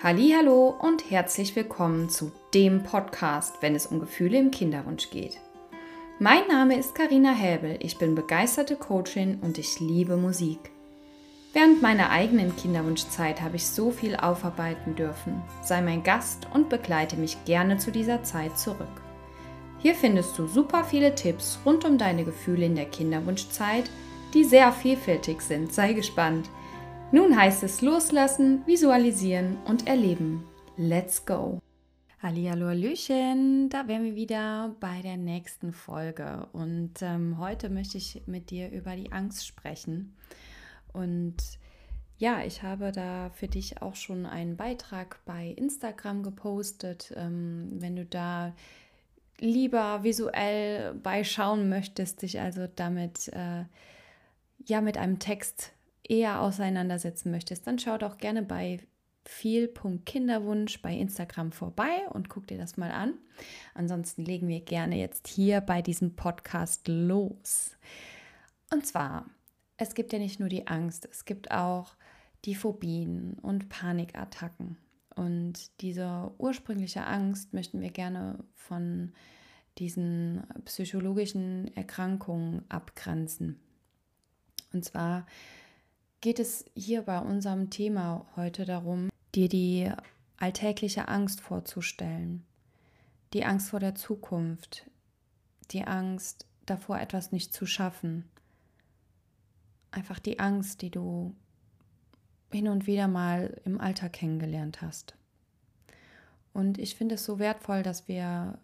Hallo und herzlich willkommen zu dem Podcast, wenn es um Gefühle im Kinderwunsch geht. Mein Name ist Karina Häbel, ich bin begeisterte Coachin und ich liebe Musik. Während meiner eigenen Kinderwunschzeit habe ich so viel aufarbeiten dürfen. Sei mein Gast und begleite mich gerne zu dieser Zeit zurück. Hier findest du super viele Tipps rund um deine Gefühle in der Kinderwunschzeit, die sehr vielfältig sind. Sei gespannt. Nun heißt es loslassen, visualisieren und erleben. Let's go! Hallihallo, Hallöchen, da wären wir wieder bei der nächsten Folge und ähm, heute möchte ich mit dir über die Angst sprechen und ja, ich habe da für dich auch schon einen Beitrag bei Instagram gepostet, ähm, wenn du da lieber visuell beischauen möchtest, dich also damit äh, ja mit einem Text eher auseinandersetzen möchtest, dann schau doch gerne bei viel.kinderwunsch bei Instagram vorbei und guck dir das mal an. Ansonsten legen wir gerne jetzt hier bei diesem Podcast los. Und zwar, es gibt ja nicht nur die Angst, es gibt auch die Phobien und Panikattacken. Und diese ursprüngliche Angst möchten wir gerne von diesen psychologischen Erkrankungen abgrenzen. Und zwar geht es hier bei unserem Thema heute darum, dir die alltägliche Angst vorzustellen. Die Angst vor der Zukunft, die Angst davor, etwas nicht zu schaffen. Einfach die Angst, die du hin und wieder mal im Alltag kennengelernt hast. Und ich finde es so wertvoll, dass wir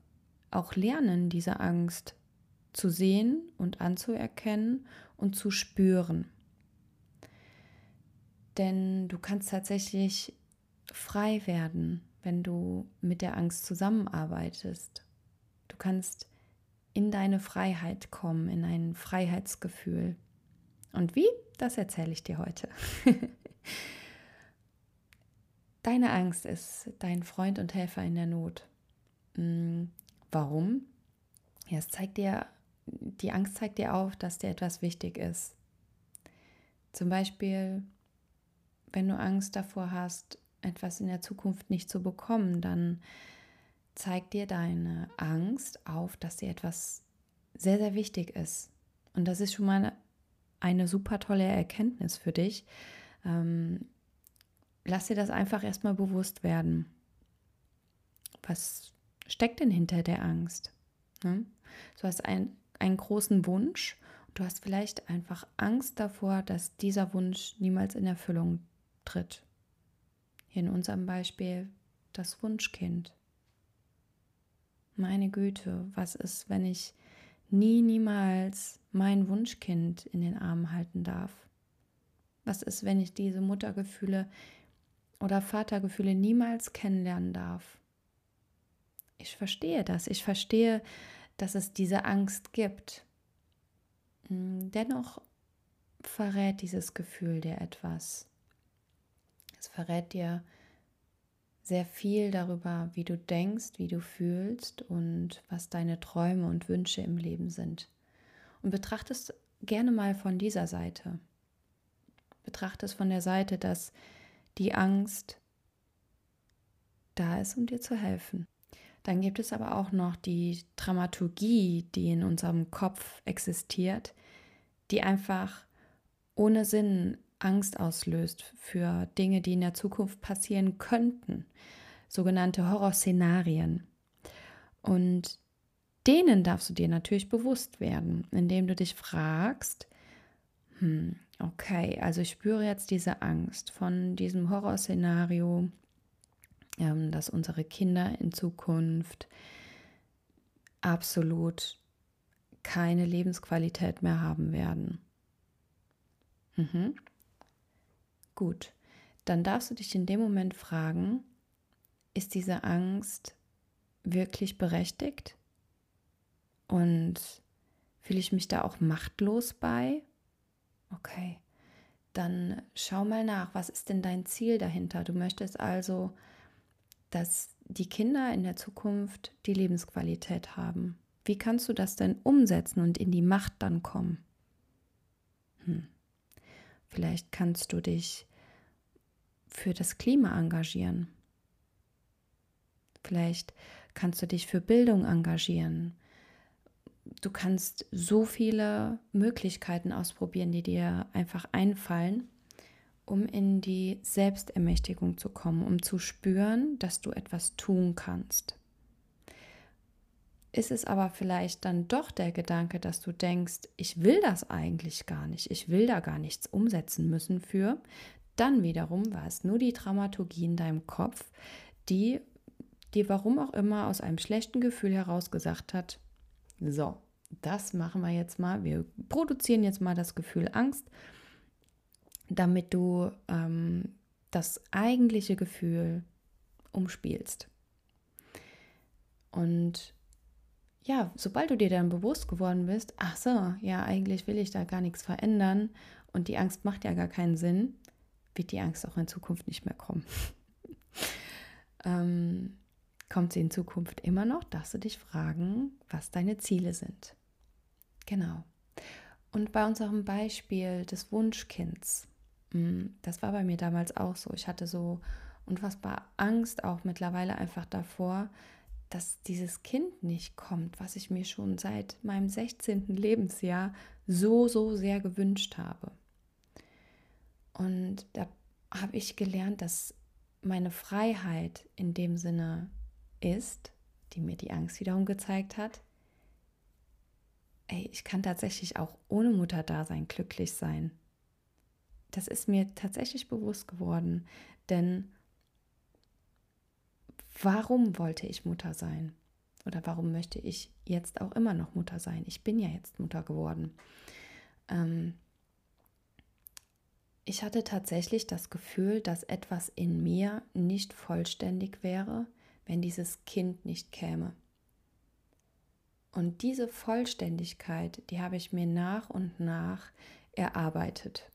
auch lernen, diese Angst zu sehen und anzuerkennen und zu spüren. Denn du kannst tatsächlich frei werden, wenn du mit der Angst zusammenarbeitest. Du kannst in deine Freiheit kommen, in ein Freiheitsgefühl. Und wie? Das erzähle ich dir heute. Deine Angst ist dein Freund und Helfer in der Not. Hm, warum? Ja, es zeigt dir, die Angst zeigt dir auf, dass dir etwas wichtig ist. Zum Beispiel, wenn du Angst davor hast, etwas in der Zukunft nicht zu bekommen, dann zeigt dir deine Angst auf, dass dir etwas sehr, sehr wichtig ist. Und das ist schon mal eine super tolle Erkenntnis für dich. Ähm, lass dir das einfach erstmal bewusst werden. Was steckt denn hinter der Angst? Ne? Du hast ein, einen großen Wunsch du hast vielleicht einfach Angst davor, dass dieser Wunsch niemals in Erfüllung tritt. Hier in unserem Beispiel das Wunschkind. Meine Güte, was ist, wenn ich nie, niemals mein Wunschkind in den Armen halten darf? Was ist, wenn ich diese Muttergefühle oder Vatergefühle niemals kennenlernen darf? Ich verstehe das. Ich verstehe, dass es diese Angst gibt. Hm, dennoch verrät dieses Gefühl dir etwas. Es verrät dir sehr viel darüber, wie du denkst, wie du fühlst und was deine Träume und Wünsche im Leben sind. Und betrachtest gerne mal von dieser Seite. Betrachtest von der Seite, dass die Angst da ist, um dir zu helfen. Dann gibt es aber auch noch die Dramaturgie, die in unserem Kopf existiert, die einfach ohne Sinn Angst auslöst für Dinge, die in der Zukunft passieren könnten, sogenannte Horrorszenarien. Und denen darfst du dir natürlich bewusst werden, indem du dich fragst, hm, okay, also ich spüre jetzt diese Angst von diesem Horrorszenario, ähm, dass unsere Kinder in Zukunft absolut keine Lebensqualität mehr haben werden. Mhm. Gut, dann darfst du dich in dem Moment fragen, ist diese Angst wirklich berechtigt? Und fühle ich mich da auch machtlos bei? Okay, dann schau mal nach, was ist denn dein Ziel dahinter? Du möchtest also, dass die Kinder in der Zukunft die Lebensqualität haben. Wie kannst du das denn umsetzen und in die Macht dann kommen? Hm. Vielleicht kannst du dich für das Klima engagieren. Vielleicht kannst du dich für Bildung engagieren. Du kannst so viele Möglichkeiten ausprobieren, die dir einfach einfallen, um in die Selbstermächtigung zu kommen, um zu spüren, dass du etwas tun kannst. Ist es aber vielleicht dann doch der Gedanke, dass du denkst, ich will das eigentlich gar nicht, ich will da gar nichts umsetzen müssen für, dann wiederum war es nur die Dramaturgie in deinem Kopf, die dir warum auch immer aus einem schlechten Gefühl heraus gesagt hat, so, das machen wir jetzt mal, wir produzieren jetzt mal das Gefühl Angst, damit du ähm, das eigentliche Gefühl umspielst. Und ja, sobald du dir dann bewusst geworden bist, ach so, ja, eigentlich will ich da gar nichts verändern und die Angst macht ja gar keinen Sinn, wird die Angst auch in Zukunft nicht mehr kommen. ähm, kommt sie in Zukunft immer noch, darfst du dich fragen, was deine Ziele sind. Genau. Und bei unserem Beispiel des Wunschkinds, mm, das war bei mir damals auch so. Ich hatte so unfassbar Angst auch mittlerweile einfach davor, dass dieses Kind nicht kommt, was ich mir schon seit meinem 16. Lebensjahr so, so sehr gewünscht habe. Und da habe ich gelernt, dass meine Freiheit in dem Sinne ist, die mir die Angst wiederum gezeigt hat, ey, ich kann tatsächlich auch ohne Mutterdasein glücklich sein. Das ist mir tatsächlich bewusst geworden, denn warum wollte ich Mutter sein? Oder warum möchte ich jetzt auch immer noch Mutter sein? Ich bin ja jetzt Mutter geworden. Ähm, ich hatte tatsächlich das Gefühl, dass etwas in mir nicht vollständig wäre, wenn dieses Kind nicht käme. Und diese Vollständigkeit, die habe ich mir nach und nach erarbeitet,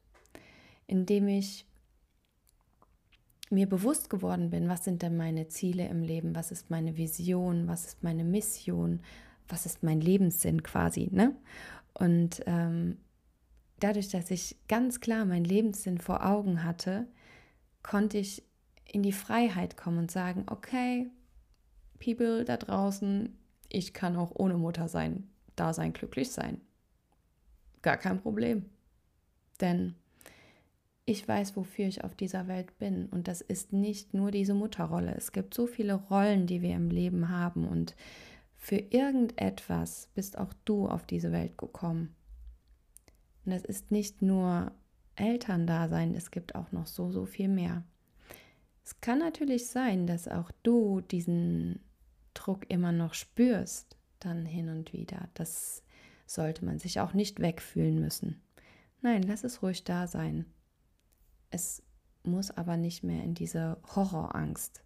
indem ich mir bewusst geworden bin, was sind denn meine Ziele im Leben, was ist meine Vision, was ist meine Mission, was ist mein Lebenssinn quasi. Ne? Und ähm, dadurch, dass ich ganz klar meinen Lebenssinn vor Augen hatte, konnte ich in die Freiheit kommen und sagen, okay, People da draußen, ich kann auch ohne Mutter sein, da sein, glücklich sein. Gar kein Problem. Denn ich weiß, wofür ich auf dieser Welt bin. Und das ist nicht nur diese Mutterrolle. Es gibt so viele Rollen, die wir im Leben haben. Und für irgendetwas bist auch du auf diese Welt gekommen. Und es ist nicht nur Elterndasein, es gibt auch noch so, so viel mehr. Es kann natürlich sein, dass auch du diesen Druck immer noch spürst, dann hin und wieder. Das sollte man sich auch nicht wegfühlen müssen. Nein, lass es ruhig da sein. Es muss aber nicht mehr in diese Horrorangst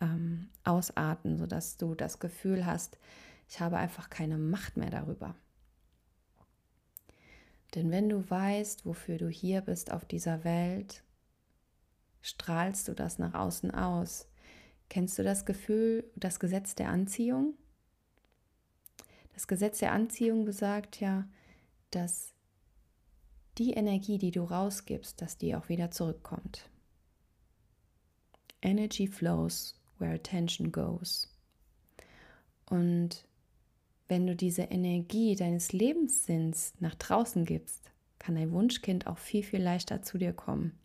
ähm, ausarten, sodass du das Gefühl hast, ich habe einfach keine Macht mehr darüber. Denn wenn du weißt, wofür du hier bist auf dieser Welt, strahlst du das nach außen aus. Kennst du das Gefühl, das Gesetz der Anziehung? Das Gesetz der Anziehung besagt ja, dass die Energie, die du rausgibst, dass die auch wieder zurückkommt. Energy flows where attention goes. Und wenn du diese Energie deines Lebenssinns nach draußen gibst, kann dein Wunschkind auch viel, viel leichter zu dir kommen.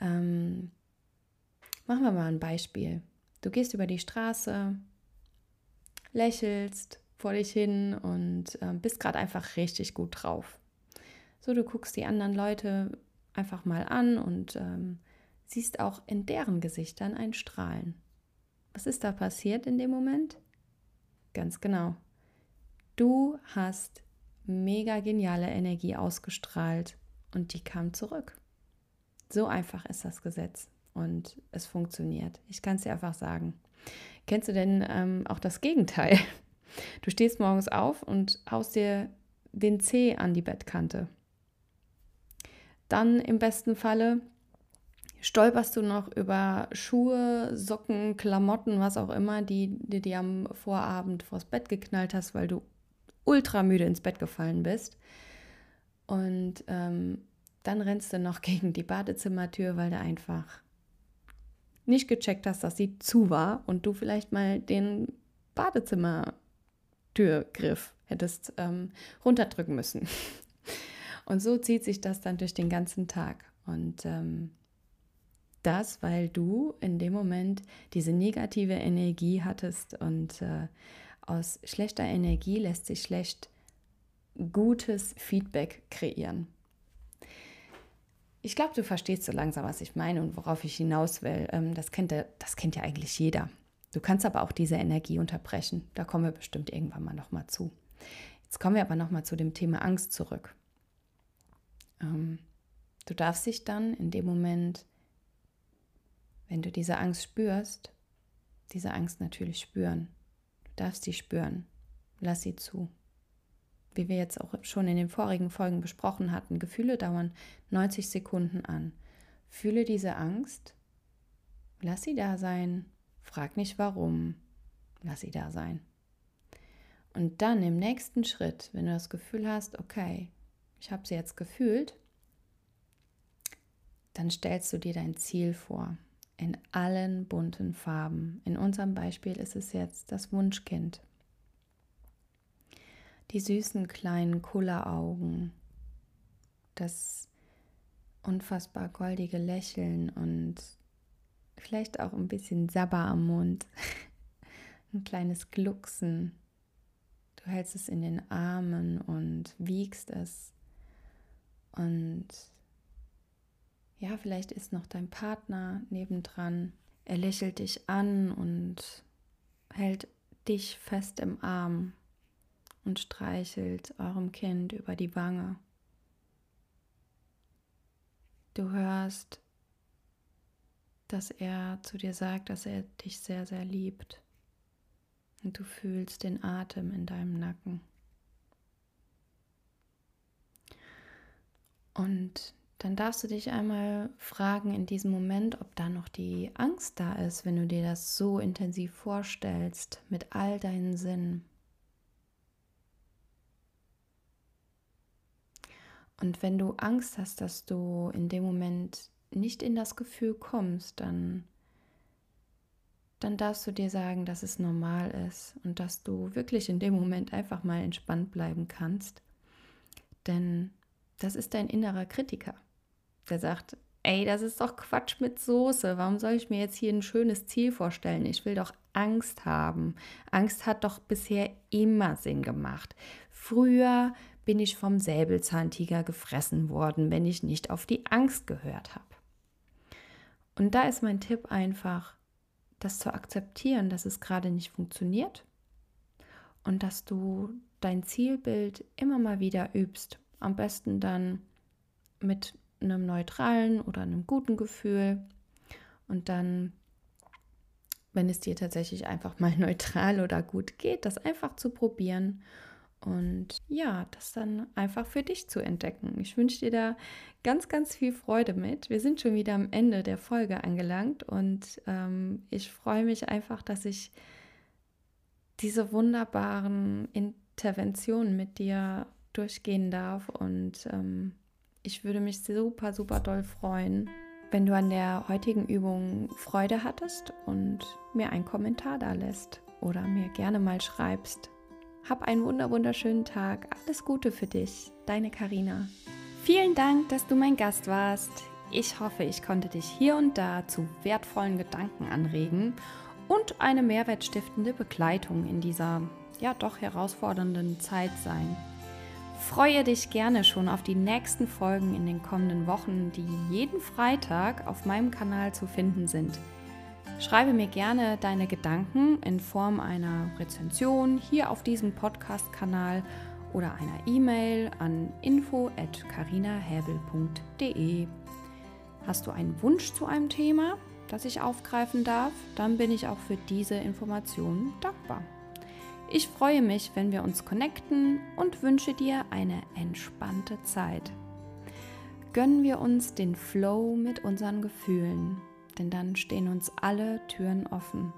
Ähm, machen wir mal ein Beispiel. Du gehst über die Straße, lächelst vor dich hin und äh, bist gerade einfach richtig gut drauf. So, du guckst die anderen Leute einfach mal an und ähm, siehst auch in deren Gesichtern ein Strahlen. Was ist da passiert in dem Moment? Ganz genau. Du hast mega geniale Energie ausgestrahlt und die kam zurück. So einfach ist das Gesetz und es funktioniert. Ich kann es dir einfach sagen. Kennst du denn ähm, auch das Gegenteil? Du stehst morgens auf und haust dir den Zeh an die Bettkante. Dann im besten Falle stolperst du noch über Schuhe, Socken, Klamotten, was auch immer, die du dir am Vorabend vors Bett geknallt hast, weil du ultra müde ins Bett gefallen bist. Und ähm, dann rennst du noch gegen die Badezimmertür, weil du einfach nicht gecheckt hast, dass sie zu war und du vielleicht mal den Badezimmertürgriff hättest ähm, runterdrücken müssen. Und so zieht sich das dann durch den ganzen Tag. Und ähm, das, weil du in dem Moment diese negative Energie hattest und äh, aus schlechter Energie lässt sich schlecht gutes Feedback kreieren. Ich glaube, du verstehst so langsam, was ich meine und worauf ich hinaus will. Ähm, das, kennt, das kennt ja eigentlich jeder. Du kannst aber auch diese Energie unterbrechen. Da kommen wir bestimmt irgendwann mal nochmal zu. Jetzt kommen wir aber nochmal zu dem Thema Angst zurück. Ähm, du darfst dich dann in dem Moment, wenn du diese Angst spürst, diese Angst natürlich spüren. Du darfst sie spüren. Lass sie zu wie wir jetzt auch schon in den vorigen Folgen besprochen hatten, Gefühle dauern 90 Sekunden an. Fühle diese Angst, lass sie da sein, frag nicht warum, lass sie da sein. Und dann im nächsten Schritt, wenn du das Gefühl hast, okay, ich habe sie jetzt gefühlt, dann stellst du dir dein Ziel vor. In allen bunten Farben. In unserem Beispiel ist es jetzt das Wunschkind. Die süßen kleinen Kulleraugen, das unfassbar goldige Lächeln und vielleicht auch ein bisschen Sabber am Mund, ein kleines Glucksen. Du hältst es in den Armen und wiegst es und ja, vielleicht ist noch dein Partner nebendran. Er lächelt dich an und hält dich fest im Arm und streichelt eurem Kind über die Wange. Du hörst, dass er zu dir sagt, dass er dich sehr, sehr liebt. Und du fühlst den Atem in deinem Nacken. Und dann darfst du dich einmal fragen in diesem Moment, ob da noch die Angst da ist, wenn du dir das so intensiv vorstellst, mit all deinen Sinnen. Und wenn du Angst hast, dass du in dem Moment nicht in das Gefühl kommst, dann, dann darfst du dir sagen, dass es normal ist und dass du wirklich in dem Moment einfach mal entspannt bleiben kannst. Denn das ist dein innerer Kritiker, der sagt, ey, das ist doch Quatsch mit Soße. Warum soll ich mir jetzt hier ein schönes Ziel vorstellen? Ich will doch Angst haben. Angst hat doch bisher immer Sinn gemacht. Früher bin ich vom Säbelzahntiger gefressen worden, wenn ich nicht auf die Angst gehört habe. Und da ist mein Tipp einfach, das zu akzeptieren, dass es gerade nicht funktioniert und dass du dein Zielbild immer mal wieder übst. Am besten dann mit einem neutralen oder einem guten Gefühl und dann, wenn es dir tatsächlich einfach mal neutral oder gut geht, das einfach zu probieren und ja, das dann einfach für dich zu entdecken. Ich wünsche dir da ganz, ganz viel Freude mit. Wir sind schon wieder am Ende der Folge angelangt und ähm, ich freue mich einfach, dass ich diese wunderbaren Interventionen mit dir durchgehen darf und ähm, ich würde mich super, super doll freuen, wenn du an der heutigen Übung Freude hattest und mir einen Kommentar da lässt oder mir gerne mal schreibst, hab einen wunderschönen Tag. Alles Gute für dich. Deine Karina. Vielen Dank, dass du mein Gast warst. Ich hoffe, ich konnte dich hier und da zu wertvollen Gedanken anregen und eine mehrwertstiftende Begleitung in dieser ja doch herausfordernden Zeit sein. Freue dich gerne schon auf die nächsten Folgen in den kommenden Wochen, die jeden Freitag auf meinem Kanal zu finden sind. Schreibe mir gerne deine Gedanken in Form einer Rezension hier auf diesem Podcast-Kanal oder einer E-Mail an info@carinahäbel.de. Hast du einen Wunsch zu einem Thema, das ich aufgreifen darf, dann bin ich auch für diese Informationen dankbar. Ich freue mich, wenn wir uns connecten und wünsche dir eine entspannte Zeit. Gönnen wir uns den Flow mit unseren Gefühlen denn dann stehen uns alle Türen offen.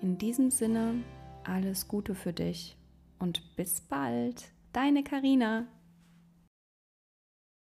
In diesem Sinne, alles Gute für dich und bis bald, deine Karina.